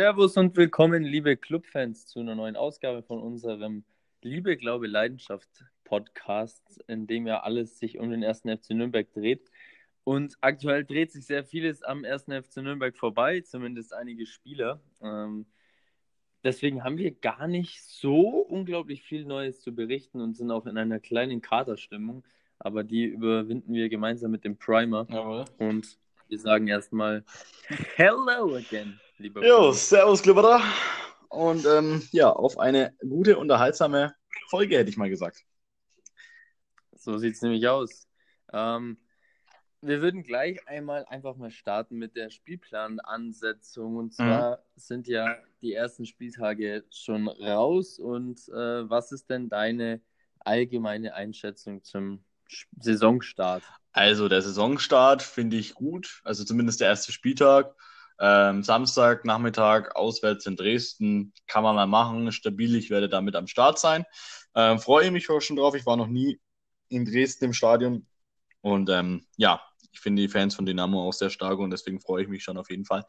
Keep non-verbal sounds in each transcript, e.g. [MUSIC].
Servus und willkommen, liebe Clubfans, zu einer neuen Ausgabe von unserem Liebe, Glaube, Leidenschaft Podcast, in dem ja alles sich um den ersten FC Nürnberg dreht. Und aktuell dreht sich sehr vieles am ersten FC Nürnberg vorbei, zumindest einige Spieler. Ähm, deswegen haben wir gar nicht so unglaublich viel Neues zu berichten und sind auch in einer kleinen Katerstimmung. Aber die überwinden wir gemeinsam mit dem Primer. Jawohl. Und wir sagen erstmal Hello again, lieber Jo, Primer. servus, Glibberer. Und ähm, ja, auf eine gute, unterhaltsame Folge, hätte ich mal gesagt. So sieht es nämlich aus. Ähm, wir würden gleich einmal einfach mal starten mit der Spielplanansetzung. Und zwar sind ja die ersten Spieltage schon raus. Und äh, was ist denn deine allgemeine Einschätzung zum Saisonstart? Also, der Saisonstart finde ich gut. Also, zumindest der erste Spieltag. Ähm, Samstag, Nachmittag, auswärts in Dresden. Kann man mal machen. Stabil, ich werde damit am Start sein. Ähm, freue mich auch schon drauf. Ich war noch nie in Dresden im Stadion. Und ähm, ja, ich finde die Fans von Dynamo auch sehr stark und deswegen freue ich mich schon auf jeden Fall,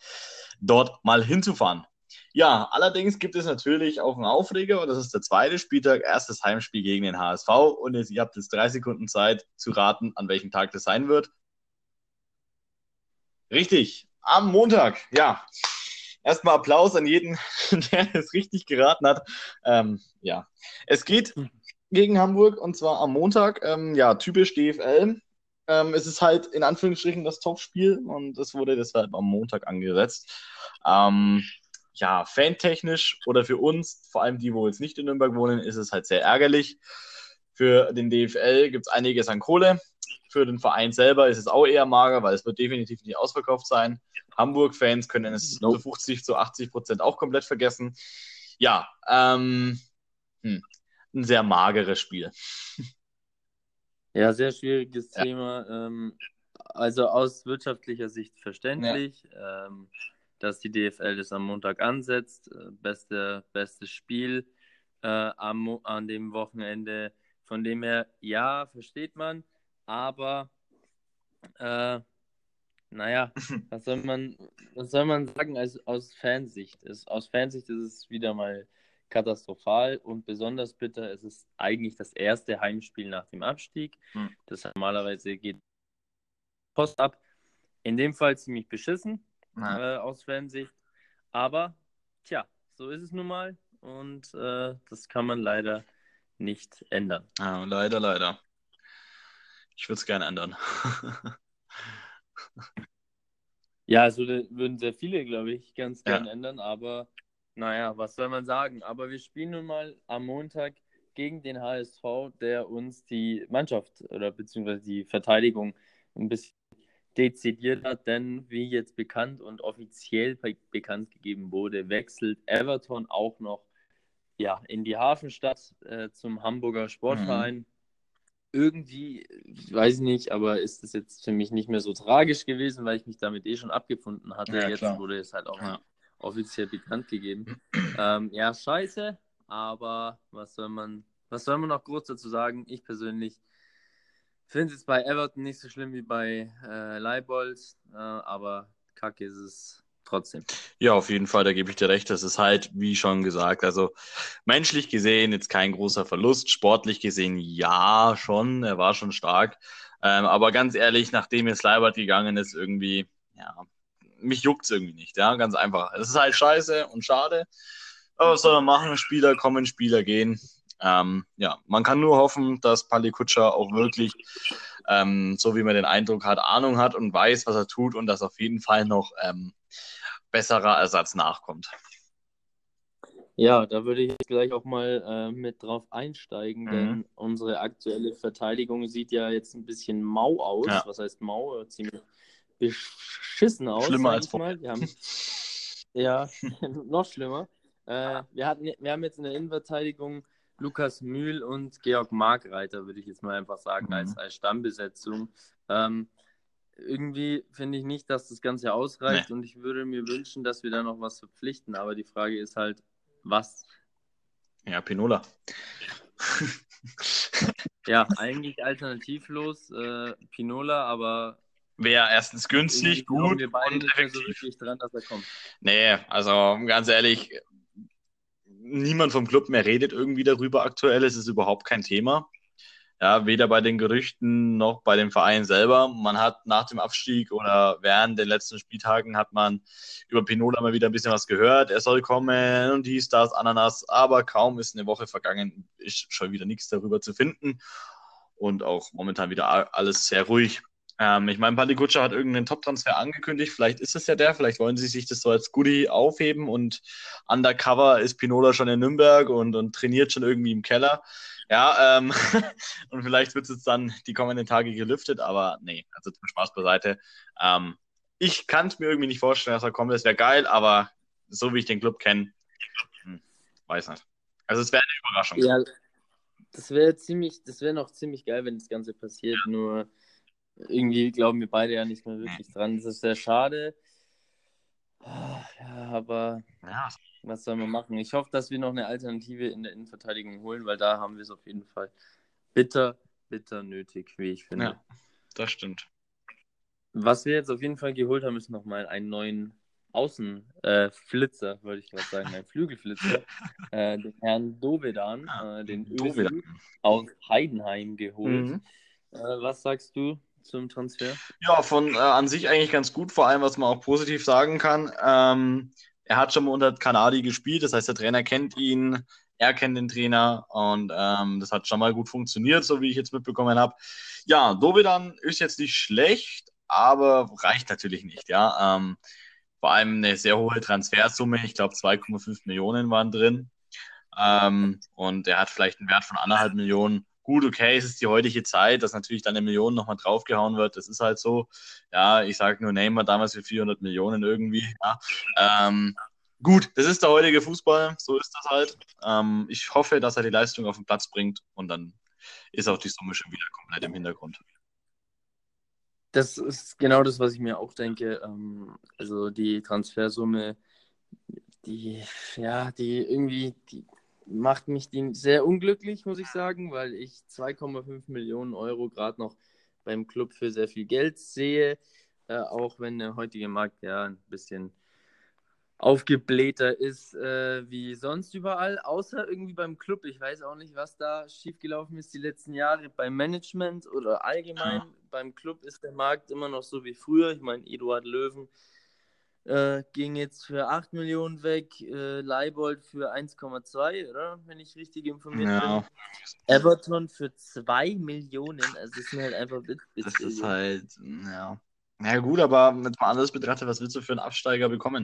dort mal hinzufahren. Ja, allerdings gibt es natürlich auch einen Aufreger und das ist der zweite Spieltag, erstes Heimspiel gegen den HSV und jetzt, ihr habt jetzt drei Sekunden Zeit zu raten, an welchem Tag das sein wird. Richtig, am Montag, ja. Erstmal Applaus an jeden, [LAUGHS] der es richtig geraten hat. Ähm, ja, es geht gegen Hamburg und zwar am Montag. Ähm, ja, typisch DFL. Ähm, es ist halt in Anführungsstrichen das Topspiel und es wurde deshalb am Montag angesetzt. Ähm, ja, fantechnisch oder für uns, vor allem die, wo jetzt nicht in Nürnberg wohnen, ist es halt sehr ärgerlich. Für den DFL gibt es einiges an Kohle. Für den Verein selber ist es auch eher mager, weil es wird definitiv nicht ausverkauft sein. Hamburg-Fans können es Nope. zu 50, zu 80 Prozent auch komplett vergessen. Ja, ähm, hm, ein sehr mageres Spiel. Ja, sehr schwieriges Ja. Thema. Ähm, also aus wirtschaftlicher Sicht verständlich, ähm, dass die DFL das am Montag ansetzt. Äh, beste, bestes Spiel äh, am, an dem Wochenende. Von dem her, ja, versteht man, aber äh, naja, [LAUGHS] was soll man, was soll man sagen als, aus Fansicht? Es, aus Fansicht ist es wieder mal katastrophal und besonders bitter. Es ist eigentlich das erste Heimspiel nach dem Abstieg. Hm. Das normalerweise geht Post ab. In dem Fall ziemlich beschissen äh, aus Fansicht. Aber tja, so ist es nun mal und äh, das kann man leider nicht ändern. Ja, leider, leider. Ich würde es gerne ändern. [LAUGHS] Ja, also da würden sehr viele, glaube ich, ganz Ja. gern ändern, aber naja, was soll man sagen? Aber wir spielen nun mal am Montag gegen den HSV, der uns die Mannschaft oder beziehungsweise die Verteidigung ein bisschen dezidiert hat, denn wie jetzt bekannt und offiziell be bekannt gegeben wurde, wechselt Everton auch noch ja, in die Hafenstadt äh, zum Hamburger Sportverein. Irgendwie, ich weiß nicht, aber ist das jetzt für mich nicht mehr so tragisch gewesen, weil ich mich damit eh schon abgefunden hatte. Ja, jetzt klar. wurde es halt auch Ja. offiziell bekannt gegeben. [CLEARS THROAT] ähm, ja, scheiße, aber was soll man, was soll man noch groß dazu sagen? Ich persönlich finde es bei Everton nicht so schlimm wie bei äh, Leibold, äh, aber kacke ist es trotzdem. Ja, auf jeden Fall, da gebe ich dir recht. Das ist halt, wie schon gesagt, also menschlich gesehen jetzt kein großer Verlust, sportlich gesehen ja schon, er war schon stark. Ähm, aber ganz ehrlich, nachdem jetzt Leibert gegangen ist, irgendwie, ja, mich juckt's irgendwie nicht, ja, ganz einfach. Es ist halt scheiße und schade. Aber was soll man machen? Spieler kommen, Spieler gehen. Ähm, ja, man kann nur hoffen, dass Pali Kutscher auch wirklich, ähm, so wie man den Eindruck hat, Ahnung hat und weiß, was er tut und dass auf jeden Fall noch ähm, besserer Ersatz nachkommt. Ja, da würde ich jetzt gleich auch mal äh, mit drauf einsteigen, Mhm. denn unsere aktuelle Verteidigung sieht ja jetzt ein bisschen mau aus. Ja. Was heißt mau? Ziemlich beschissen aus. Schlimmer als haben, [LAUGHS] ja, [LAUGHS] noch schlimmer. Äh, wir, hatten, wir haben jetzt in der Innenverteidigung Lukas Mühl und Georg Markreiter, würde ich jetzt mal einfach sagen, Mhm. als, als Stammbesetzung. Ähm, irgendwie finde ich nicht, dass das Ganze ausreicht und ich würde mir wünschen, dass wir da noch was verpflichten. Aber die Frage ist halt, was? Ja, Pinola. Ja, eigentlich alternativlos äh, Pinola, aber wäre erstens günstig, gut. Wir beide nicht mehr so wirklich dran, dass er kommt. Nee, also ganz ehrlich, niemand vom Club mehr redet irgendwie darüber aktuell. Es ist überhaupt kein Thema. Ja, weder bei den Gerüchten noch bei dem Verein selber. Man hat nach dem Abstieg oder während den letzten Spieltagen hat man über Pinola mal wieder ein bisschen was gehört. Er soll kommen und dies, das, Ananas. Aber kaum ist eine Woche vergangen, ist schon wieder nichts darüber zu finden. Und auch momentan wieder alles sehr ruhig. Ähm, ich meine, Palikutscher hat irgendeinen Top-Transfer angekündigt. Vielleicht ist es ja der. Vielleicht wollen sie sich das so als Goodie aufheben und undercover ist Pinola schon in Nürnberg und, und trainiert schon irgendwie im Keller. Ja, ähm, [LAUGHS] und vielleicht wird es jetzt dann die kommenden Tage gelüftet, aber nee, also zum Spaß beiseite. Ähm, ich kann es mir irgendwie nicht vorstellen, dass er kommt. Das wäre geil, aber so wie ich den Club kenne, hm, weiß nicht. Also es wäre eine Überraschung. Ja, das wäre ziemlich, das wäre noch ziemlich geil, wenn das Ganze passiert. Ja. Nur irgendwie glauben wir beide ja nicht mehr wirklich dran. Das ist sehr schade. Ah, ja, aber ja. was soll man machen? Ich hoffe, dass wir noch eine Alternative in der Innenverteidigung holen, weil da haben wir es auf jeden Fall bitter, bitter nötig, wie ich finde. Ja, das stimmt. Was wir jetzt auf jeden Fall geholt haben, ist nochmal einen neuen Außenflitzer, äh, würde ich gerade sagen, ein [LAUGHS] Flügelflitzer, äh, den Herrn Dovedan, äh, den Dovedan. aus Heidenheim geholt. Mhm. Äh, was sagst du zum Transfer? Ja, von äh, an sich eigentlich ganz gut, vor allem was man auch positiv sagen kann. Ähm, er hat schon mal unter Kanadi gespielt, das heißt, der Trainer kennt ihn, er kennt den Trainer und ähm, das hat schon mal gut funktioniert, so wie ich jetzt mitbekommen habe. Ja, Dovedan ist jetzt nicht schlecht, aber reicht natürlich nicht, ja. Ähm, vor allem eine sehr hohe Transfersumme, ich glaube 2,5 Millionen waren drin. Ähm, und er hat vielleicht einen Wert von anderthalb Millionen gut, okay, es ist die heutige Zeit, dass natürlich dann eine Million nochmal draufgehauen wird. Das ist halt so. Ja, ich sage nur Neymar damals für 400 Millionen irgendwie. [LAUGHS] Ja. Ähm, gut, das ist der heutige Fußball, so ist das halt. Ähm, ich hoffe, dass er die Leistung auf den Platz bringt und dann ist auch die Summe schon wieder komplett im Hintergrund. Das ist genau das, was ich mir auch denke. Ähm, also die Transfersumme, die, ja, die irgendwie, die, macht mich die sehr unglücklich, muss ich sagen, weil ich 2,5 Millionen Euro gerade noch beim Club für sehr viel Geld sehe. Äh, auch wenn der heutige Markt ja ein bisschen aufgeblähter ist äh, wie sonst überall, außer irgendwie beim Club. Ich weiß auch nicht, was da schiefgelaufen ist die letzten Jahre beim Management oder allgemein. Ja. Beim Club ist der Markt immer noch so wie früher. Ich meine, Eduard Löwen äh, ging jetzt für 8 Millionen weg, äh, Leibold für 1,2, oder? Wenn ich richtig informiert ja. bin. Everton für 2 Millionen, also das sind halt einfach Witz Das ist halt, ja. Na ja, gut, aber mit mal anders betrachtet, was willst du für einen Absteiger bekommen?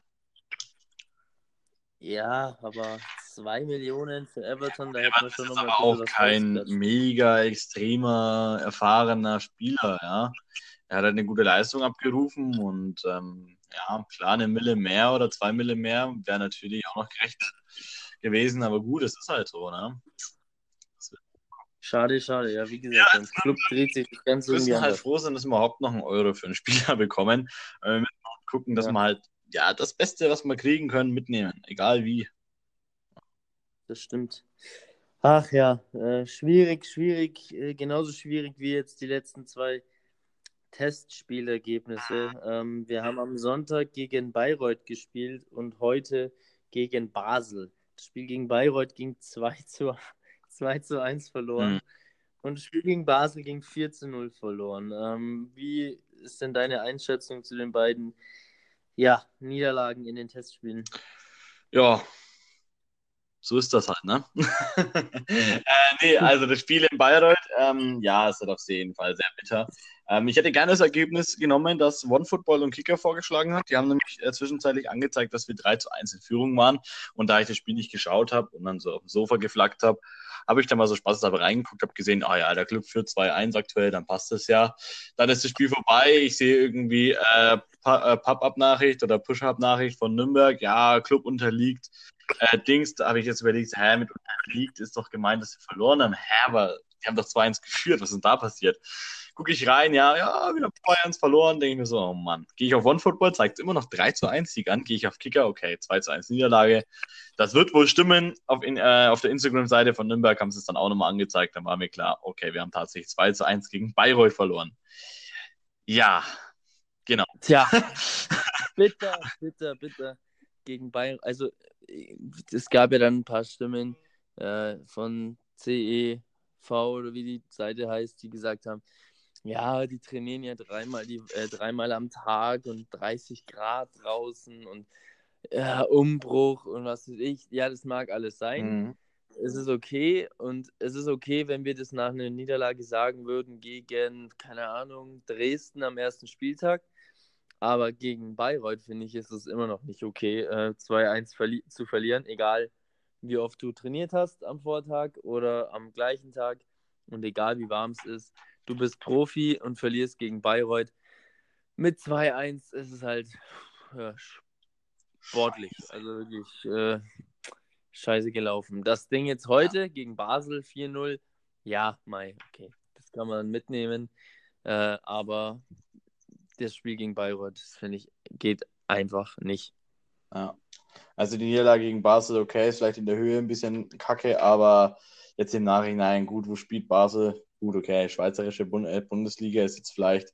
Ja, aber 2 Millionen für Everton, da hätte man schon nochmal. aber auch kein mega extremer, erfahrener Spieler, ja. Er hat halt eine gute Leistung abgerufen und ähm, ja, klar, eine Mille mehr oder zwei Mille mehr wäre natürlich auch noch gerecht gewesen, aber gut, es ist halt so, ne? Schade, schade. Ja, wie gesagt, ja, der Club dreht sich das Ganze Wir müssen halt froh sein, dass wir überhaupt noch einen Euro für einen Spieler [LAUGHS] bekommen. Wir müssen gucken, dass ja. wir halt ja, das Beste, was wir kriegen können, mitnehmen, egal wie. Das stimmt. Ach ja, äh, schwierig, schwierig, äh, genauso schwierig wie jetzt die letzten zwei Testspielergebnisse. Ähm, wir haben am Sonntag gegen Bayreuth gespielt und heute gegen Basel. Das Spiel gegen Bayreuth ging 2 zu, [LAUGHS] 2 zu 1 verloren. Mhm. Und das Spiel gegen Basel ging 4 zu 0 verloren. Ähm, wie ist denn deine Einschätzung zu den beiden ja, Niederlagen in den Testspielen? Ja, so ist das halt, ne? [LAUGHS] äh, nee, also das Spiel in Bayreuth, ähm, ja, ist halt auf jeden Fall sehr bitter. Ähm, ich hätte gerne das Ergebnis genommen, das OneFootball und Kicker vorgeschlagen hat. Die haben nämlich äh, zwischenzeitlich angezeigt, dass wir 3 zu 1 in Führung waren. Und da ich das Spiel nicht geschaut habe und dann so auf dem Sofa geflaggt habe, habe ich dann mal so spaßeshalber reingeguckt, habe gesehen, ah ja, der Club führt 2-1 aktuell, dann passt das ja. Dann ist das Spiel vorbei. Ich sehe irgendwie äh, äh Pop-Up-Nachricht oder Push-Up-Nachricht von Nürnberg. Ja, Club unterliegt. Äh, Dings, da habe ich jetzt überlegt, hä, mit unterliegt ist doch gemeint, dass sie verloren haben. Hä, aber die haben doch 2-1 geführt. Was ist denn da passiert? gucke ich rein, ja, ja, wieder Bayerns verloren, denke ich mir so, oh Mann. Gehe ich auf OneFootball, zeigt es immer noch 3 zu 1 Sieg an, gehe ich auf Kicker, okay, 2 zu 1 Niederlage. Das wird wohl stimmen. Auf, in, äh, auf der Instagram-Seite von Nürnberg haben sie es dann auch nochmal angezeigt, dann war mir klar, okay, wir haben tatsächlich 2 zu 1 gegen Bayreuth verloren. Ja, Genau. Tja, [LAUGHS] bitter, bitter, bitter gegen Bayern. Also, es gab ja dann ein paar Stimmen äh, von CEV oder wie die Seite heißt, die gesagt haben, ja, die trainieren ja dreimal, die, äh, dreimal am Tag und 30 Grad draußen und ja, Umbruch und was weiß ich. Ja, das mag alles sein. Mhm. Es ist okay und es ist okay, wenn wir das nach einer Niederlage sagen würden gegen, keine Ahnung, Dresden am ersten Spieltag. Aber gegen Bayreuth, finde ich, ist es immer noch nicht okay, äh, 2-1 verli zu verlieren, egal wie oft du trainiert hast am Vortag oder am gleichen Tag und egal wie warm es ist. Du bist Profi und verlierst gegen Bayreuth. Mit 2-1 ist es halt ja, sportlich. Also wirklich äh, scheiße gelaufen. Das Ding jetzt heute gegen Basel 4-0, ja, Mai, okay. Das kann man mitnehmen. Äh, aber das Spiel gegen Bayreuth, finde ich, geht einfach nicht. Ja. Also die Niederlage gegen Basel, okay, ist vielleicht in der Höhe ein bisschen kacke, aber jetzt im Nachhinein gut, wo spielt Basel? Gut, okay, schweizerische Bund äh, Bundesliga ist jetzt vielleicht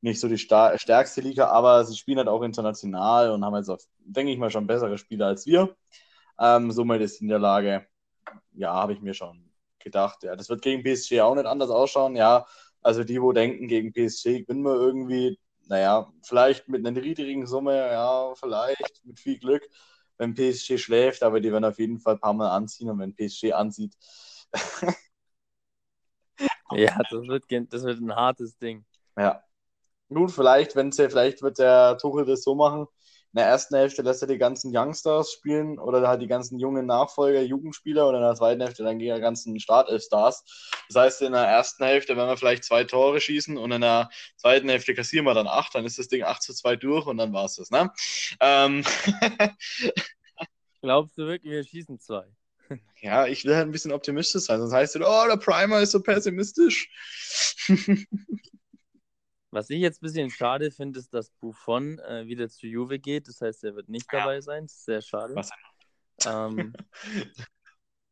nicht so die stärkste Liga, aber sie spielen halt auch international und haben jetzt auch, denke ich mal, schon bessere Spieler als wir. Ähm, somit ist die Niederlage, ja, habe ich mir schon gedacht. Ja, das wird gegen PSG auch nicht anders ausschauen. Ja, also die, wo denken, gegen PSG gewinnen wir irgendwie, naja, vielleicht mit einer niedrigen Summe, ja, vielleicht mit viel Glück, wenn PSG schläft, aber die werden auf jeden Fall ein paar Mal anziehen und wenn PSG ansieht. [LAUGHS] ja, das wird, das wird ein hartes Ding. Ja. Gut, vielleicht, wenn sie, vielleicht wird der Tuchel das so machen, in der ersten Hälfte lässt er die ganzen Youngstars spielen oder halt die ganzen jungen Nachfolger, Jugendspieler und in der zweiten Hälfte dann gegen die ganzen Startelf-Stars. Das heißt, in der ersten Hälfte werden wir vielleicht zwei Tore schießen und in der zweiten Hälfte kassieren wir dann acht, dann ist das Ding 8 zu 2 durch und dann war es das, ne? Ähm [LAUGHS] Glaubst du wirklich, wir schießen zwei? [LAUGHS] Ja, ich will halt ein bisschen optimistisch sein, sonst heißt es, oh, der Primer ist so pessimistisch. [LAUGHS] Was ich jetzt ein bisschen schade finde, ist, dass Buffon äh, wieder zu Juve geht. Das heißt, er wird nicht ja. dabei sein. Das ist sehr schade. Ähm, [LAUGHS]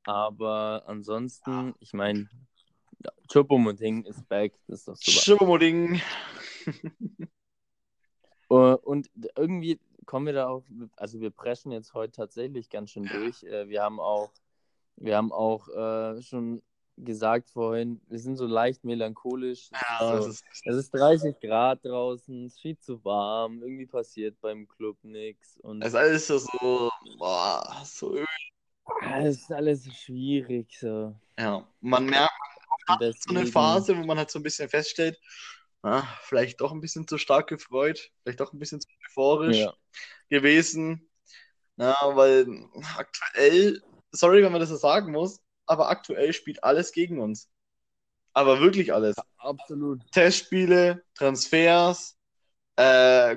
aber ansonsten, ich meine, ja, Chupomoting ist back. Das ist doch super. Uh, und irgendwie kommen wir da auch, also wir preschen jetzt heute tatsächlich ganz schön durch. Äh, wir haben auch, wir haben auch äh, schon gesagt vorhin, wir sind so leicht melancholisch. Ja, es, ist so, es ist 30 Grad draußen, es ist viel zu warm, irgendwie passiert beim Club nichts. Es ist alles so, boah, so öl. Es ist alles so schwierig. So. Ja, man merkt, man hat so eine Phase, wo man halt so ein bisschen feststellt, na, vielleicht doch ein bisschen zu stark gefreut, vielleicht doch ein bisschen zu euphorisch ja. gewesen. Ja, weil aktuell, sorry, wenn man das so sagen muss, aber aktuell spielt alles gegen uns. Aber wirklich alles. Absolut. Testspiele, Transfers, äh,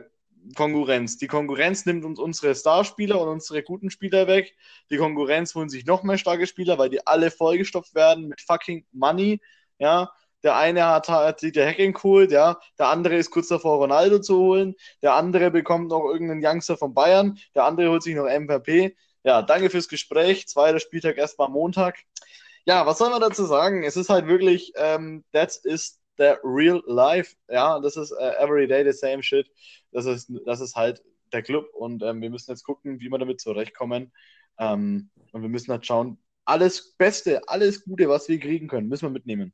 Konkurrenz. Die Konkurrenz nimmt uns unsere Starspieler und unsere guten Spieler weg. Die Konkurrenz holen sich noch mehr starke Spieler, weil die alle vollgestopft werden mit fucking Money. Ja, der eine hat, hat sich der Hacking geholt, ja. Der andere ist kurz davor, Ronaldo zu holen. Der andere bekommt noch irgendeinen Youngster von Bayern. Der andere holt sich noch MVP. Ja, danke fürs Gespräch. Zweiter Spieltag erstmal Montag. Ja, was soll man dazu sagen? Es ist halt wirklich, ähm, that is the real life. Ja, das ist uh, every day the same shit. Das ist, das ist halt der Club und ähm, wir müssen jetzt gucken, wie wir damit zurechtkommen. Ähm, und wir müssen halt schauen, alles Beste, alles Gute, was wir kriegen können, müssen wir mitnehmen.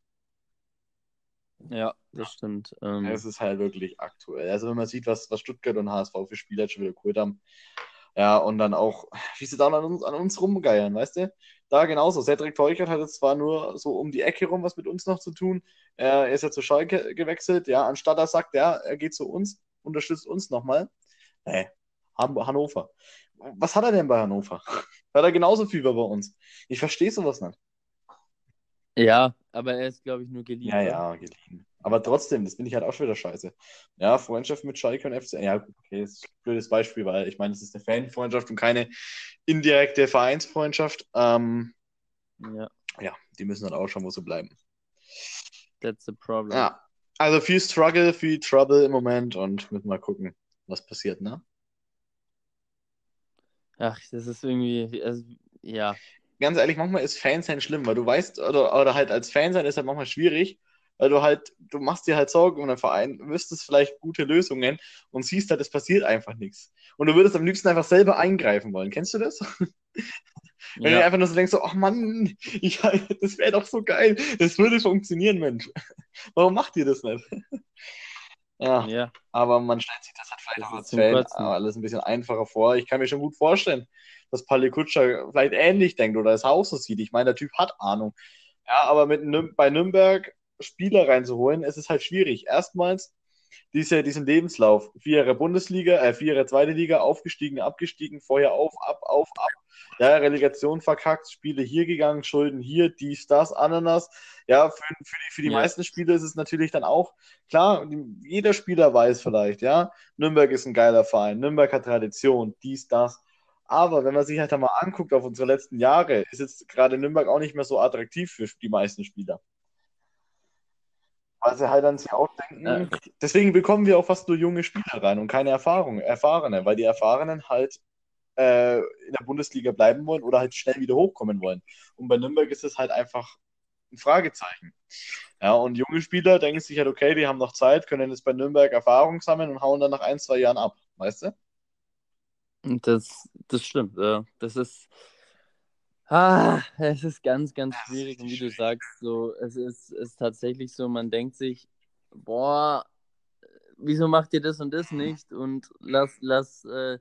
Ja, das stimmt. Ähm, es ist halt wirklich aktuell. Also wenn man sieht, was, was Stuttgart und HSV für Spieler schon wieder geholt haben, ja, und dann auch, wie sie dann an uns, an uns rumgeiern, weißt du? Da genauso. Cedric Teuchert hat jetzt zwar nur so um die Ecke rum was mit uns noch zu tun. Er ist ja zu Schalke gewechselt, ja, anstatt er sagt, ja, er geht zu uns, unterstützt uns nochmal. Nee, Hannover. Was hat er denn bei Hannover? [LAUGHS] Hat er genauso viel wie bei uns? Ich verstehe sowas nicht. Ja, aber er ist, glaube ich, nur geliehen. Ja, ja, geliehen. Aber trotzdem, das finde ich halt auch schon wieder scheiße. Ja, Freundschaft mit Schalke und FC. Ja, okay, das ist ein blödes Beispiel, weil ich meine, es ist eine Fanfreundschaft und keine indirekte Vereinsfreundschaft. Ähm, ja. ja, die müssen dann auch schauen, wo sie bleiben. That's the problem. Ja, also viel Struggle, viel Trouble im Moment und müssen mal gucken, was passiert, ne? Ach, das ist irgendwie, also, ja. Ganz ehrlich, manchmal ist Fansein schlimm, weil du weißt, oder, oder halt als Fan sein ist halt manchmal schwierig, weil du halt, du machst dir halt Sorgen um den Verein, wüsstest vielleicht gute Lösungen und siehst halt, es passiert einfach nichts. Und du würdest am liebsten einfach selber eingreifen wollen. Kennst du das? [LAUGHS] Wenn ja. du einfach nur so denkst, so, ach Mann, ich, [LAUGHS] das wäre doch so geil, das würde funktionieren, Mensch. [LAUGHS] Warum macht ihr das nicht? Ja, ja. aber man stellt sich das halt vielleicht das auch als Fan alles ein bisschen einfacher vor. Ich kann mir schon gut vorstellen, dass Palle Kutscher vielleicht ähnlich denkt oder das Haus so sieht. Ich meine, der Typ hat Ahnung. Ja, aber mit bei Nürnberg Spieler reinzuholen, ist es halt schwierig. Erstmals diese, diesen Lebenslauf. Vier Jahre Bundesliga, äh, vier Jahre zweite Liga, aufgestiegen, abgestiegen, vorher auf, ab, auf, ab. Ja, Relegation verkackt, Spiele hier gegangen, Schulden hier, dies, das, Ananas. Ja, für, für die, für die ja. meisten Spieler ist es natürlich dann auch klar, jeder Spieler weiß vielleicht, ja, Nürnberg ist ein geiler Verein, Nürnberg hat Tradition, dies, das. Aber wenn man sich halt einmal anguckt auf unsere letzten Jahre, ist jetzt gerade Nürnberg auch nicht mehr so attraktiv für die meisten Spieler. Weil sie halt an sich auch denken, ja. deswegen bekommen wir auch fast nur junge Spieler rein und keine Erfahrung, Erfahrene, weil die Erfahrenen halt äh, in der Bundesliga bleiben wollen oder halt schnell wieder hochkommen wollen. Und bei Nürnberg ist es halt einfach ein Fragezeichen. Ja, und junge Spieler denken sich halt, okay, die haben noch Zeit, können jetzt bei Nürnberg Erfahrung sammeln und hauen dann nach ein, zwei Jahren ab, weißt du? Das, das stimmt, ja. Das ist. Ah, es ist ganz, ganz schwierig. Und wie du sagst, so, es ist, ist tatsächlich so, man denkt sich, boah, wieso macht ihr das und das nicht? Und lass, lass, äh,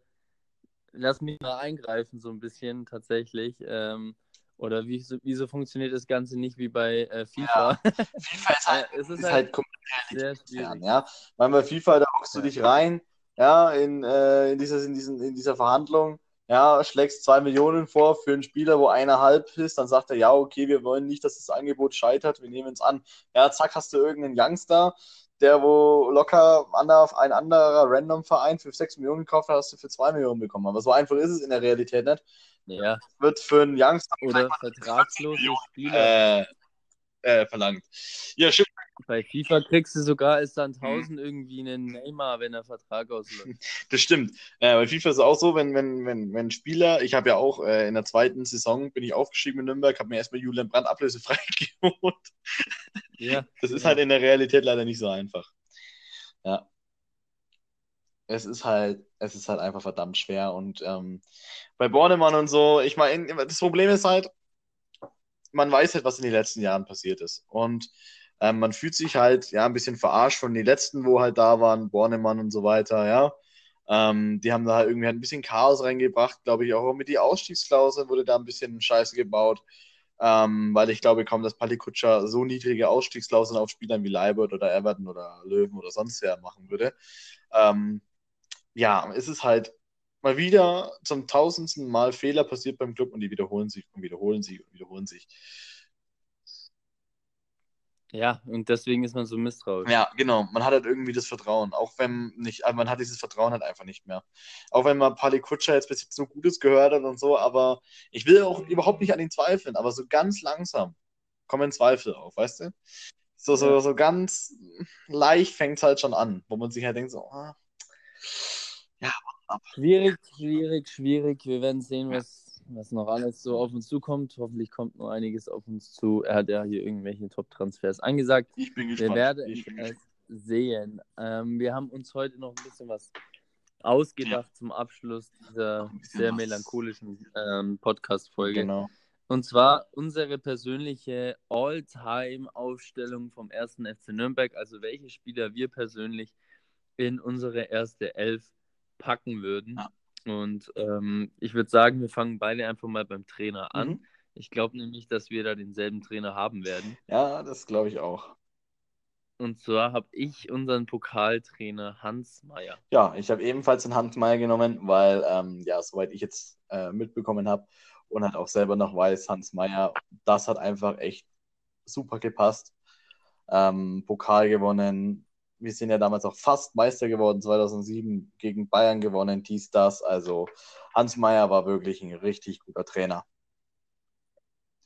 lass mich mal eingreifen, so ein bisschen tatsächlich. Ähm, oder wieso, wieso funktioniert das Ganze nicht wie bei äh, FIFA? Ja, FIFA ist [LAUGHS] halt, es ist, ist halt, halt sehr schwierig. Ja? Weil bei FIFA, da hockst du dich rein, ja, in, äh, in, dieses, in, diesen, in dieser Verhandlung, ja, schlägst zwei Millionen vor für einen Spieler, wo einer halb ist, dann sagt er, ja, okay, wir wollen nicht, dass das Angebot scheitert, wir nehmen es an. Ja, zack, hast du irgendeinen Youngster, der wo locker ein anderer Random-Verein für 6 Millionen gekauft hat, hast du für 2 Millionen bekommen. Aber so einfach ist es in der Realität nicht. Ja. Wird für einen Youngster oder vertragslose Spieler äh, äh, verlangt. Ja, stimmt. Bei FIFA kriegst du sogar als dann 1000 mhm. irgendwie einen Neymar, wenn der Vertrag ausläuft. [LAUGHS] Das stimmt. Äh, bei FIFA ist es auch so, wenn, wenn, wenn, wenn Spieler, ich habe ja auch äh, in der zweiten Saison bin ich aufgestiegen in Nürnberg, habe mir erstmal Julian Brandt ablösefrei [LAUGHS] geholt. Ja. Das ist ja. halt in der Realität leider nicht so einfach. Ja. Es ist halt, es ist halt einfach verdammt schwer. Und ähm, bei Bornemann und so, ich meine, das Problem ist halt, man weiß halt, was in den letzten Jahren passiert ist. Und ähm, man fühlt sich halt ja ein bisschen verarscht von den letzten, wo halt da waren, Bornemann und so weiter, ja. Ähm, die haben da halt irgendwie halt ein bisschen Chaos reingebracht, glaube ich, auch mit die Ausstiegsklausel wurde da ein bisschen Scheiße gebaut. Ähm, weil ich glaube kaum, dass Palikutscher so niedrige Ausstiegsklauseln auf Spielern wie Leibert oder Everton oder Löwen oder sonst wer machen würde. Ähm, ja, es ist halt mal wieder zum tausendsten Mal Fehler passiert beim Club und die wiederholen sich und wiederholen sich und wiederholen sich. Ja, und deswegen ist man so misstrauisch. Ja, genau. Man hat halt irgendwie das Vertrauen. Auch wenn nicht, also man hat dieses Vertrauen halt einfach nicht mehr. Auch wenn man Pali Kutscher jetzt bis jetzt so Gutes gehört hat und so, aber ich will auch überhaupt nicht an ihn zweifeln, aber so ganz langsam kommen Zweifel auf, weißt du? So, so, so ganz leicht fängt es halt schon an, wo man sich halt denkt, so, ah, ja, Schwierig, schwierig, schwierig. Wir werden sehen, was, was noch alles so auf uns zukommt. Hoffentlich kommt noch einiges auf uns zu. Er hat ja hier irgendwelche Top-Transfers angesagt. Ich bin gespannt. Wir werden es sehen. Ähm, wir haben uns heute noch ein bisschen was ausgedacht ja. zum Abschluss dieser sehr melancholischen ähm, Podcast-Folge. Genau. Und zwar unsere persönliche All-Time-Aufstellung vom ersten FC Nürnberg, also welche Spieler wir persönlich in unsere erste Elf packen würden. Ja. Und ähm, ich würde sagen, wir fangen beide einfach mal beim Trainer an. Mhm. Ich glaube nämlich, dass wir da denselben Trainer haben werden. Ja, das glaube ich auch. Und zwar habe ich unseren Pokaltrainer Hans Meyer. Ja, ich habe ebenfalls den Hans Meyer genommen, weil, ähm, ja, soweit ich jetzt äh, mitbekommen habe und halt auch selber noch weiß, Hans Meyer, das hat einfach echt super gepasst. Ähm, Pokal gewonnen, wir sind ja damals auch fast Meister geworden, 2007 gegen Bayern gewonnen, dies, das. Also Hans Meyer war wirklich ein richtig guter Trainer.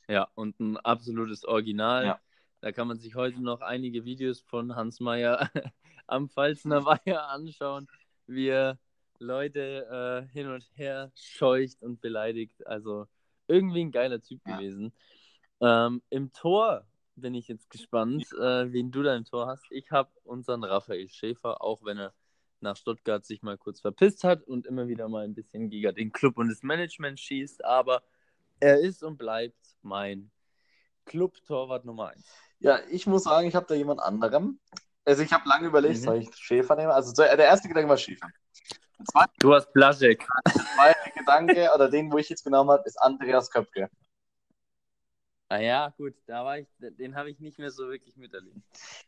Ja, und ein absolutes Original. Ja. Da kann man sich heute noch einige Videos von Hans Meyer [LAUGHS] am Pfalzner Weiher anschauen, wie er Leute äh, hin und her scheucht und beleidigt. Also irgendwie ein geiler Typ ja. gewesen. Ähm, Im Tor bin ich jetzt gespannt, äh, wen du da im Tor hast. Ich habe unseren Raphael Schäfer, auch wenn er nach Stuttgart sich mal kurz verpisst hat und immer wieder mal ein bisschen gegen den Club und das Management schießt, aber er ist und bleibt mein Club-Torwart Nummer 1. Ja, ich muss sagen, ich habe da jemand anderem. Also ich habe lange überlegt, mhm. soll ich Schäfer nehmen? Also der erste Gedanke war Schäfer. du hast Blasek. Der zweite Gedanke, oder den, wo ich jetzt genommen habe, ist Andreas Köpke. Ah ja, gut, da war ich, den habe ich nicht mehr so wirklich miterlebt.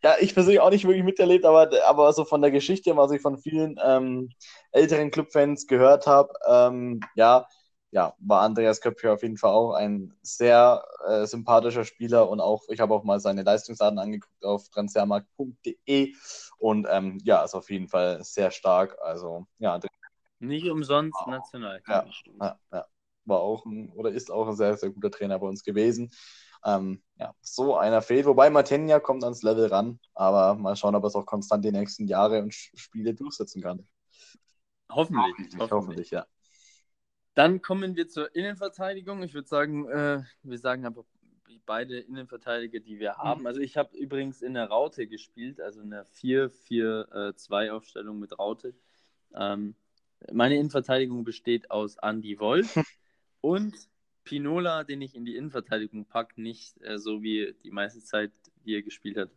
Ja, ich persönlich auch nicht wirklich miterlebt, aber, aber so von der Geschichte, was ich von vielen ähm, älteren Clubfans gehört habe, ähm, ja, ja, war Andreas Köpke auf jeden Fall auch ein sehr äh, sympathischer Spieler und auch, ich habe auch mal seine Leistungsdaten angeguckt auf transfermarkt.de und ähm, ja, ist auf jeden Fall sehr stark. Also, ja. Nicht umsonst national. Ja, ja, ja war auch ein, oder ist auch ein sehr, sehr guter Trainer bei uns gewesen. Ähm, ja, so einer fehlt. Wobei Martenia kommt ans Level ran, aber mal schauen, ob er es auch konstant die nächsten Jahre und Spiele durchsetzen kann. Hoffentlich. Hoffentlich, hoffentlich ja. Dann kommen wir zur Innenverteidigung. Ich würde sagen, äh, wir sagen einfach beide Innenverteidiger, die wir haben. Mhm. Also ich habe übrigens in der Raute gespielt, also in der 4-4-2-Aufstellung mit Raute. Ähm, meine Innenverteidigung besteht aus Andy Wolf, [LAUGHS] Und Pinola, den ich in die Innenverteidigung packe, nicht äh, so wie die meiste Zeit, die er gespielt hat,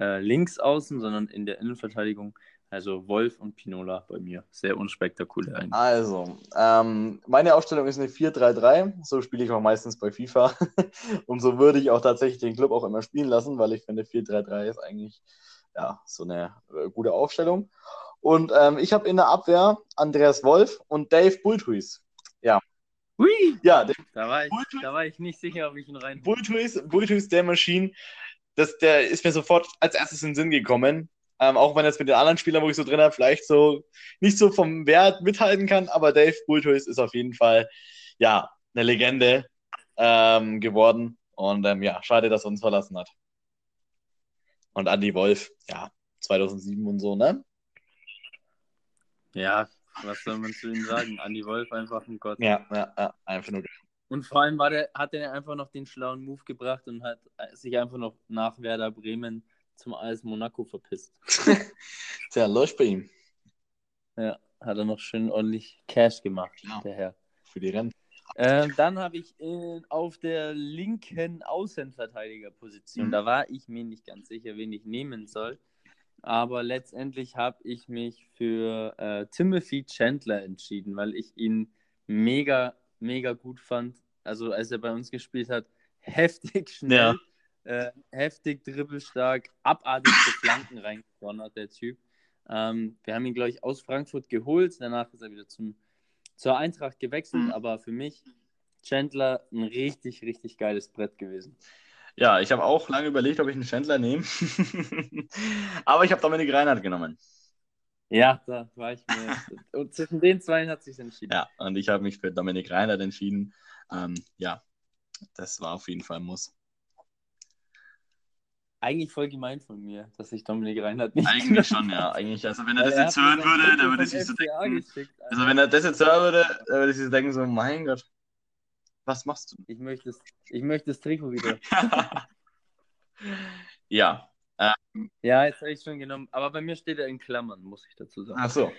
äh, links außen, sondern in der Innenverteidigung. Also Wolf und Pinola bei mir. Sehr unspektakulär eigentlich. Also, ähm, meine Aufstellung ist eine 4-3-3. So spiele ich auch meistens bei FIFA. [LAUGHS] und so würde ich auch tatsächlich den Club auch immer spielen lassen, weil ich finde, 4-3-3 ist eigentlich ja, so eine äh, gute Aufstellung. Und ähm, ich habe in der Abwehr Andreas Wolf und Dave Bulthuis. Ja, Hui! Ja, da war, ich, da war ich nicht sicher, ob ich ihn rein. Bulltwist, der Maschine, das, der ist mir sofort als erstes in den Sinn gekommen. Ähm, auch wenn er jetzt mit den anderen Spielern, wo ich so drin habe, vielleicht so nicht so vom Wert mithalten kann, aber Dave Bulltwist ist auf jeden Fall ja eine Legende ähm, geworden. Und ähm, ja, schade, dass er uns verlassen hat. Und Andy Wolf, ja, 2007 und so, ne? Ja, was soll man zu ihm sagen? Andi Wolf einfach ein Gott. Ja, ja, ja, einfach nur. Und vor allem war der, hat er einfach noch den schlauen Move gebracht und hat sich einfach noch nach Werder Bremen zum AS Monaco verpisst. [LAUGHS] Tja, läuft bei ihm. Ja, hat er noch schön ordentlich Cash gemacht, ja. der Herr. Für die Rennen. Ähm, dann habe ich in, auf der linken Außenverteidigerposition, mhm. da war ich mir nicht ganz sicher, wen ich nehmen soll. Aber letztendlich habe ich mich für äh, Timothy Chandler entschieden, weil ich ihn mega, mega gut fand. Also als er bei uns gespielt hat, [LAUGHS] heftig schnell, ja. äh, heftig dribbelstark, abartigste Flanken reingedonnert, der Typ. Ähm, wir haben ihn, glaube ich, aus Frankfurt geholt. Danach ist er wieder zum, zur Eintracht gewechselt. Mhm. Aber für mich Chandler ein richtig, richtig geiles Brett gewesen. Ja, ich habe auch lange überlegt, ob ich einen Chandler nehme. [LAUGHS] Aber ich habe Dominik Reinhardt genommen. Ja, da war ich mir. [LAUGHS] Und zwischen den zwei hat sich entschieden. Ja, und ich habe mich für Dominik Reinhardt entschieden. Ähm, ja, das war auf jeden Fall ein Muss. Eigentlich voll gemein von mir, dass ich Dominik Reinhardt nicht. Eigentlich schon, ja. Eigentlich, also wenn er das jetzt hören würde, dann würde ich sich so denken. Also wenn er das jetzt hören würde, dann würde ich sich so denken, so, mein Gott. Was machst du? Ich möchte das, ich möchte das Trikot wieder. [LAUGHS] ja. Ähm, ja, jetzt habe ich es schon genommen. Aber bei mir steht er in Klammern, muss ich dazu sagen. Ach so.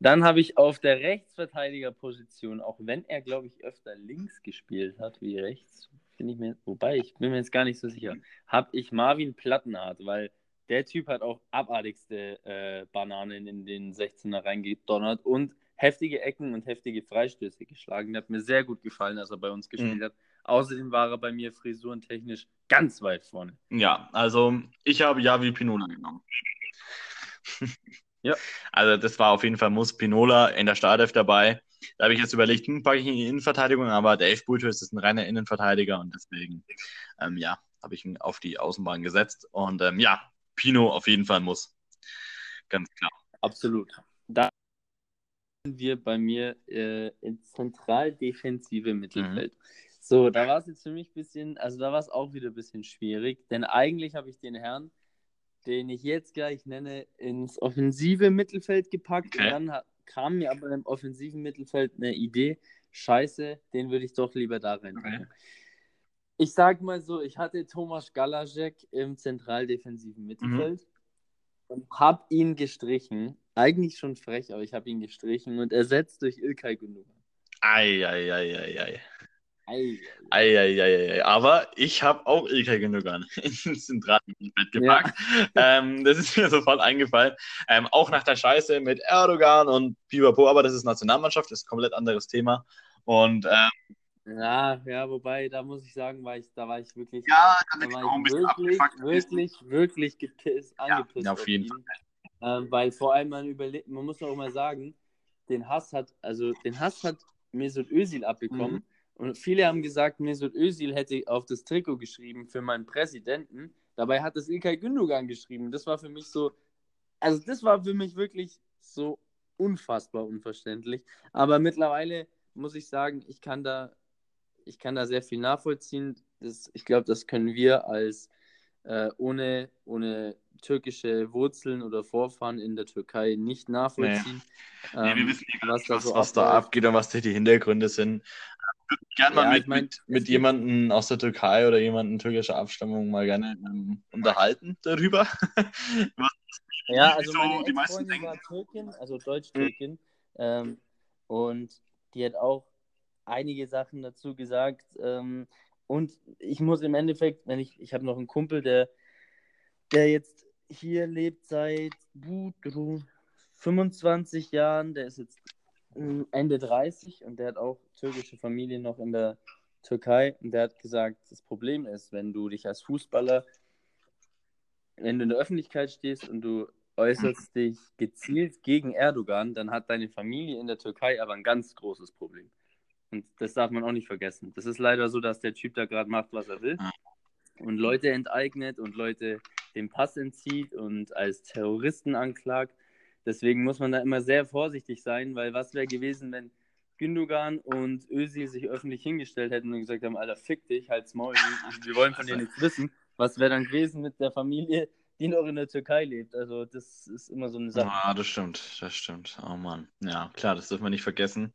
Dann habe ich auf der Rechtsverteidigerposition, auch wenn er, glaube ich, öfter links gespielt hat wie rechts, finde ich mir, wobei ich bin mir jetzt gar nicht so sicher, habe ich Marvin Plattenhardt, weil der Typ hat auch abartigste äh, Bananen in den 16er reingedonnert und heftige Ecken und heftige Freistöße geschlagen. Der hat mir sehr gut gefallen, als er bei uns gespielt mhm. hat. Außerdem war er bei mir frisurentechnisch ganz weit vorne. Ja, also ich habe Javi Pinola genommen. [LAUGHS] ja. Also das war auf jeden Fall Muss Pinola in der Startelf dabei. Da habe ich jetzt überlegt, hm, packe ich ihn in die Innenverteidigung, aber Dave Bultus ist ein reiner Innenverteidiger und deswegen, ähm, ja, habe ich ihn auf die Außenbahn gesetzt. Und ähm, ja, Pino auf jeden Fall muss. Ganz klar. Absolut. Da wir bei mir äh, ins zentral-defensive Mittelfeld. Mhm. So, da war es jetzt für mich ein bisschen, also da war es auch wieder ein bisschen schwierig, denn eigentlich habe ich den Herrn, den ich jetzt gleich nenne, ins offensive Mittelfeld gepackt okay. und dann kam mir aber im offensiven Mittelfeld eine Idee, scheiße, den würde ich doch lieber da rein. Okay. Ich sag mal so, ich hatte Thomas Galajek im zentraldefensiven Mittelfeld mhm. und habe ihn gestrichen. Eigentlich schon frech, aber ich habe ihn gestrichen und ersetzt durch Ilkay Gündogan. Eieieiei. Eieiei. Aber ich habe auch Ilkay Gündogan [LAUGHS] ins Zentralmittelfeld gepackt. Ja. [LAUGHS] Ähm, das ist mir sofort eingefallen. Ähm, auch nach der Scheiße mit Erdogan und Pipapo, aber das ist Nationalmannschaft, das ist ein komplett anderes Thema. Und ähm, ja, ja, wobei, da muss ich sagen, war ich, da war ich wirklich, ja, da war ich wirklich, wirklich, wirklich gepisst, angepisst ja, auf jeden Fall. Ähm, weil vor allem man überlegt, man muss auch mal sagen, den Hass hat, also den Hass hat Mesut Özil abbekommen. Mhm. Und viele haben gesagt, Mesut Özil hätte auf das Trikot geschrieben für meinen Präsidenten. Dabei hat es Ilkay Gündogan geschrieben. Das war für mich so, also das war für mich wirklich so unfassbar unverständlich. Aber mittlerweile muss ich sagen, ich kann da ich kann da sehr viel nachvollziehen. Das, ich glaube, das können wir als äh, ohne, ohne türkische Wurzeln oder Vorfahren in der Türkei nicht nachvollziehen. Nee, nee wir ähm, wissen nicht, was, was, so was da abgeht und was die Hintergründe sind. Ich würde gerne mal ja, mit, ich mein, mit, mit jemandem aus der Türkei oder jemandem türkischer Abstammung mal gerne ähm, unterhalten darüber. [LAUGHS] ja, also meine die meisten denken. war Türkin, also Deutsch-Türkin. Mhm. Ähm, und die hat auch einige Sachen dazu gesagt. Ähm, und ich muss im Endeffekt, wenn ich, ich habe noch einen Kumpel, der, der jetzt hier lebt seit 25 Jahren, der ist jetzt ähm, Ende 30 und der hat auch türkische Familie noch in der Türkei und der hat gesagt, das Problem ist, wenn du dich als Fußballer, wenn du in der Öffentlichkeit stehst und du äußerst dich gezielt gegen Erdogan, dann hat deine Familie in der Türkei aber ein ganz großes Problem. Und das darf man auch nicht vergessen. Das ist leider so, dass der Typ da gerade macht, was er will. Und Leute enteignet und Leute den Pass entzieht und als Terroristen anklagt. Deswegen muss man da immer sehr vorsichtig sein, weil was wäre gewesen, wenn Gündogan und Özil sich öffentlich hingestellt hätten und gesagt haben, Alter, fick dich, halt's Maul, wir wollen von dir nichts wissen. Was wäre dann gewesen mit der Familie, die noch in der Türkei lebt? Also das ist immer so eine Sache. Ah, das stimmt, das stimmt. Oh Mann. Ja, klar, das dürfen wir nicht vergessen.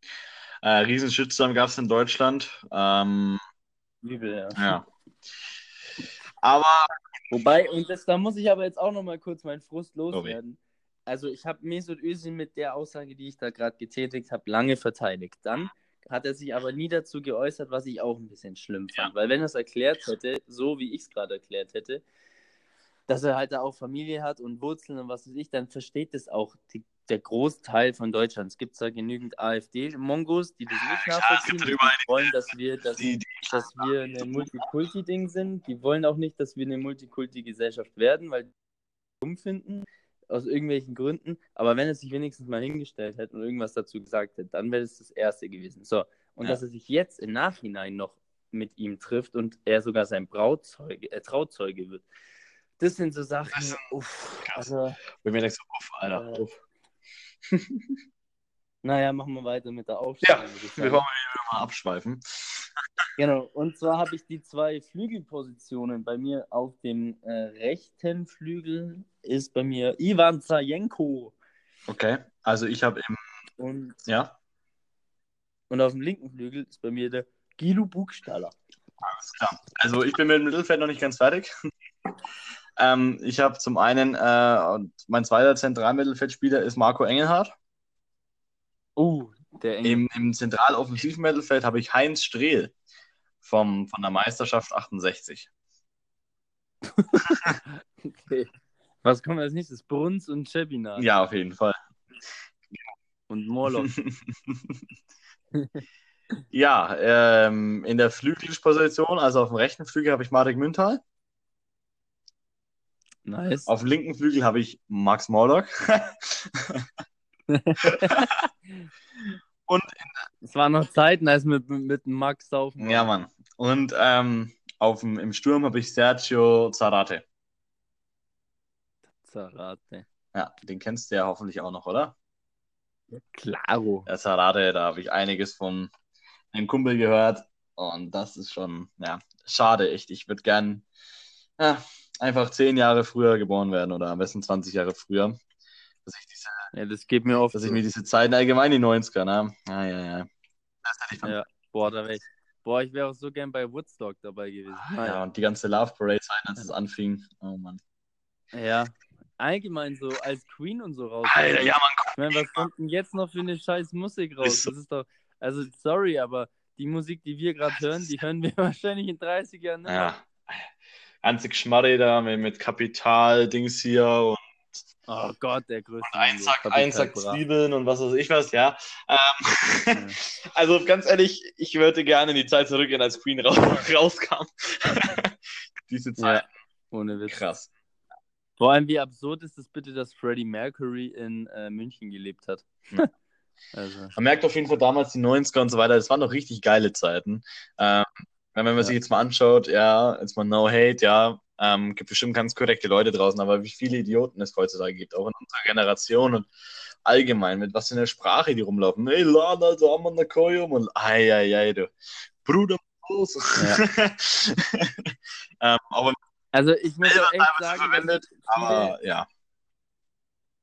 Äh, Riesenshitstorm gab es in Deutschland. Ähm, Übel, ja. ja. Aber. Wobei, und das, da muss ich aber jetzt auch nochmal kurz meinen Frust loswerden. Also, ich habe Mesut Özil mit der Aussage, die ich da gerade getätigt habe, lange verteidigt. Dann hat er sich aber nie dazu geäußert, was ich auch ein bisschen schlimm fand. Ja. Weil, wenn er es erklärt hätte, so wie ich es gerade erklärt hätte, dass er halt da auch Familie hat und Wurzeln und was weiß ich, dann versteht das auch die der Großteil von Deutschland. Es gibt da genügend AfD-Mongos, die das nicht nachvollziehen. Ja, die wollen, dass wir, dass, die, die, dass wir eine Multikulti-Ding sind. Die wollen auch nicht, dass wir eine Multikulti-Gesellschaft werden, weil die dumm finden, aus irgendwelchen Gründen. Aber wenn er sich wenigstens mal hingestellt hätte und irgendwas dazu gesagt hätte, dann wäre es das Erste gewesen. So, und ja. dass er sich jetzt im Nachhinein noch mit ihm trifft und er sogar sein Brautzeuge, äh, Trauzeuge wird. Das sind so Sachen. Uff, also, Wenn mir denkst, uff, Alter, äh, uff. [LAUGHS] naja, machen wir weiter mit der Aufstellung. Ja, wir wollen mal abschweifen. Genau, und zwar habe ich die zwei Flügelpositionen. Bei mir auf dem äh, rechten Flügel ist bei mir Ivan Zajenko. Okay, also ich habe im. Und, ja. Und auf dem linken Flügel ist bei mir der Guido Buchstaller. Alles klar. Also ich bin mit dem Mittelfeld noch nicht ganz fertig. Ähm, ich habe zum einen, äh, mein zweiter Zentralmittelfeldspieler ist Marco Engelhardt. Oh, der Engel. Im, Im zentraloffensiven Mittelfeld habe ich Heinz Strehl vom, von der Meisterschaft 68. [LAUGHS] okay. Was kommt als nächstes? Bruns und Chebina. Ja, auf jeden Fall. Und Morlock. [LAUGHS] ja, ähm, in der Flügelposition, also auf dem rechten Flügel, habe ich Marek Müntal. Nice. Auf dem linken Flügel habe ich Max Morlock. [LAUGHS] Und es waren noch Zeiten, als mit, mit Max saufen. Ja, Mann. Und ähm, auf dem, im Sturm habe ich Sergio Zarate. Zarate. Ja, den kennst du ja hoffentlich auch noch, oder? Ja, klaro. Der Zarate, da habe ich einiges von einem Kumpel gehört. Und das ist schon, ja, schade, echt. Ich würde gern, ja, einfach zehn Jahre früher geboren werden oder am besten 20 Jahre früher. Dass ich diese, ja, das geht mir oft. Dass so. ich mir diese Zeiten allgemein die 90er, ne? Ja, ja, ja. Das hätte ich ja, boah, da wäre ich, Boah, ich wäre auch so gern bei Woodstock dabei gewesen. Ah, ja, und die ganze Love Parade sein, als es anfing. Oh Mann. Ja, allgemein so als Queen und so raus. Alter, ja, man Ich meine, was kommt denn jetzt noch für eine scheiß Musik raus? Das ist doch, also sorry, aber die Musik, die wir gerade hören, die hören wir [LAUGHS] wahrscheinlich in 30 Jahren nicht mehr. Ja. Ganze Geschmarre da mit, mit Kapital, Dings hier und Oh Gott, der größte. Einsack, Kapital Einsack Bra. Zwiebeln und was weiß ich was, ja. Ähm, Ja. [LAUGHS] also ganz ehrlich, ich würde gerne in die Zeit zurückgehen, als Queen raus, [LAUGHS] rauskam. [LAUGHS] Diese Zeit. Ja, ohne Witz. Krass. Vor allem, wie absurd ist es bitte, dass Freddie Mercury in äh, München gelebt hat. Ja. also, Man merkt auf jeden Fall damals die 90er und so weiter, das waren noch richtig geile Zeiten. Ähm, wenn man Ja. sich jetzt mal anschaut, ja, jetzt mal No Hate, ja, ähm, gibt bestimmt ganz korrekte Leute draußen, aber wie viele Idioten es heutzutage gibt, auch in unserer Generation und allgemein, mit was für einer Sprache die rumlaufen. Hey, Lana, da haben wir eine Koyum und ei, ei, ei, du. Bruder, los. [LAUGHS] ähm, aber also ich muss auch echt sagen, verwendet, viele, aber ja.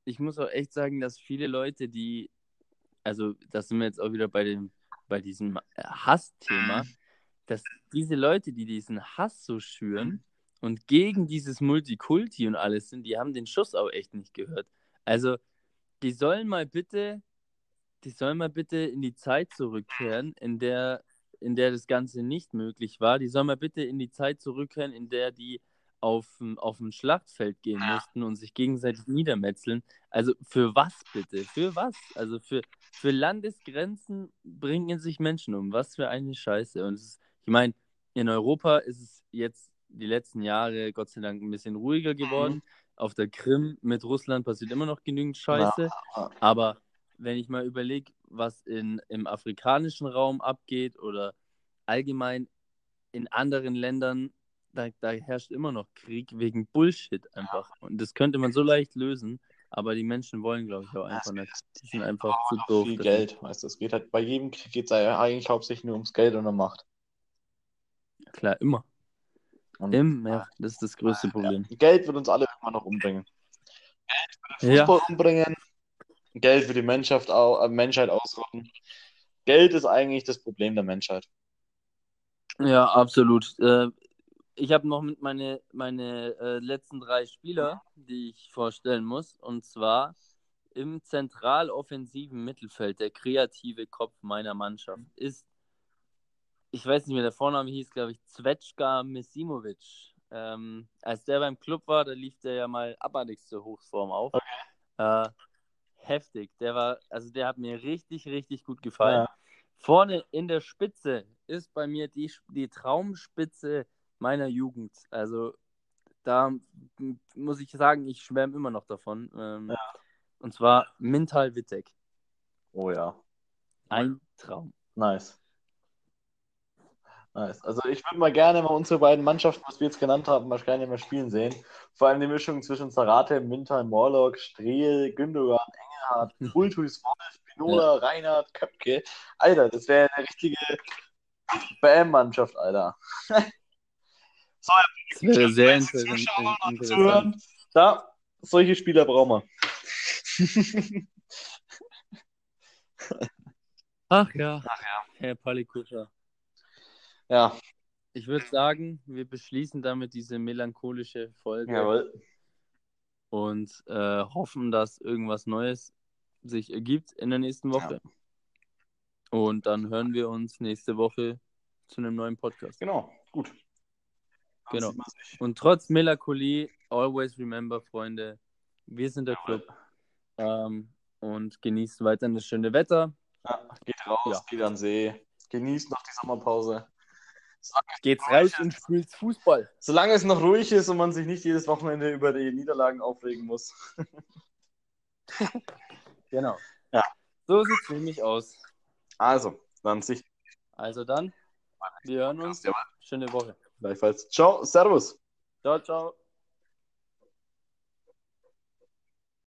ich muss auch echt sagen, dass viele Leute, die, also da sind wir jetzt auch wieder bei dem, bei diesem Hassthema, dass diese Leute, die diesen Hass so schüren und gegen dieses Multikulti und alles sind, die haben den Schuss auch echt nicht gehört. Also, die sollen mal bitte, die sollen mal bitte in die Zeit zurückkehren, in der, in der das Ganze nicht möglich war. Die sollen mal bitte in die Zeit zurückkehren, in der die auf, auf ein Schlachtfeld gehen mussten und sich gegenseitig niedermetzeln. Also für was bitte? Für was? Also für, für Landesgrenzen bringen sich Menschen um. Was für eine Scheiße. Und es ist, ich meine, in Europa ist es jetzt die letzten Jahre Gott sei Dank ein bisschen ruhiger geworden. Auf der Krim mit Russland passiert immer noch genügend Scheiße. Ja. Aber wenn ich mal überlege, was in, im afrikanischen Raum abgeht oder allgemein in anderen Ländern, da, da herrscht immer noch Krieg wegen Bullshit einfach. Und das könnte man so leicht lösen, aber die Menschen wollen, glaube ich, auch einfach nicht. Die sind einfach zu doof. viel. Geld, weißt du, es geht halt, bei jedem Krieg geht es eigentlich hauptsächlich nur ums Geld und um Macht. Klar, immer. Und Immer. Das ist das größte Problem. Geld wird uns alle irgendwann noch umbringen. Geld wird Ja. Fußball umbringen, Geld wird die Menschheit, au äh, Menschheit ausrotten. Geld ist eigentlich das Problem der Menschheit. Ja, absolut. Äh, ich habe noch mit meine, meine äh, letzten drei Spieler, die ich vorstellen muss. Und zwar im zentraloffensiven Mittelfeld, der kreative Kopf meiner Mannschaft ist, ich weiß nicht mehr, der Vorname hieß, glaube ich, Zvetschka Misimovic. Ähm, als der beim Club war, da lief der ja mal abartig zur Hochform auf. Äh, heftig. Der war, also der hat mir richtig, richtig gut gefallen. Ja. Vorne in der Spitze ist bei mir die, die Traumspitze meiner Jugend. Also da muss ich sagen, ich schwärme immer noch davon. Ähm, Und zwar Mintal Wittek. Oh ja, Ein Traum. nice. Nice. Also ich würde mal gerne mal unsere beiden Mannschaften, was wir jetzt genannt haben, mal gerne mal spielen sehen. Vor allem die Mischung zwischen Zarate, Mintal, Morlock, Strehl, Gündogan, Engelhardt, Kultus, Wolf, Pinola, Reinhardt, Köpke. Alter, das wäre eine richtige Bam-Mannschaft, Alter. [LAUGHS] Das wäre sehr Zuschauer interessant. interessant. zuhören. Da, solche Spieler brauchen wir. [LAUGHS] Ach ja, Herr Palikuscha. Ja, Ich würde sagen, wir beschließen damit diese melancholische Folge jawohl. und äh, hoffen, dass irgendwas Neues sich ergibt in der nächsten Woche. Und dann hören wir uns nächste Woche zu einem neuen Podcast. Genau, gut. Genau. Und trotz Melancholie, always remember, Freunde, wir sind der Jawohl. Club. Ähm, und genießt weiterhin das schöne Wetter. Ja, geht raus, Ja. geht an den See, genießt noch die Sommerpause. Geht's raus und spielt Fußball. Solange es noch ruhig ist und man sich nicht jedes Wochenende über die Niederlagen aufregen muss. [LAUGHS] Genau. Ja. So sieht's nämlich aus. Also, dann sich Also dann, wir hören uns. Schöne Woche. gleichfalls. Ciao, Servus. Ciao, ciao.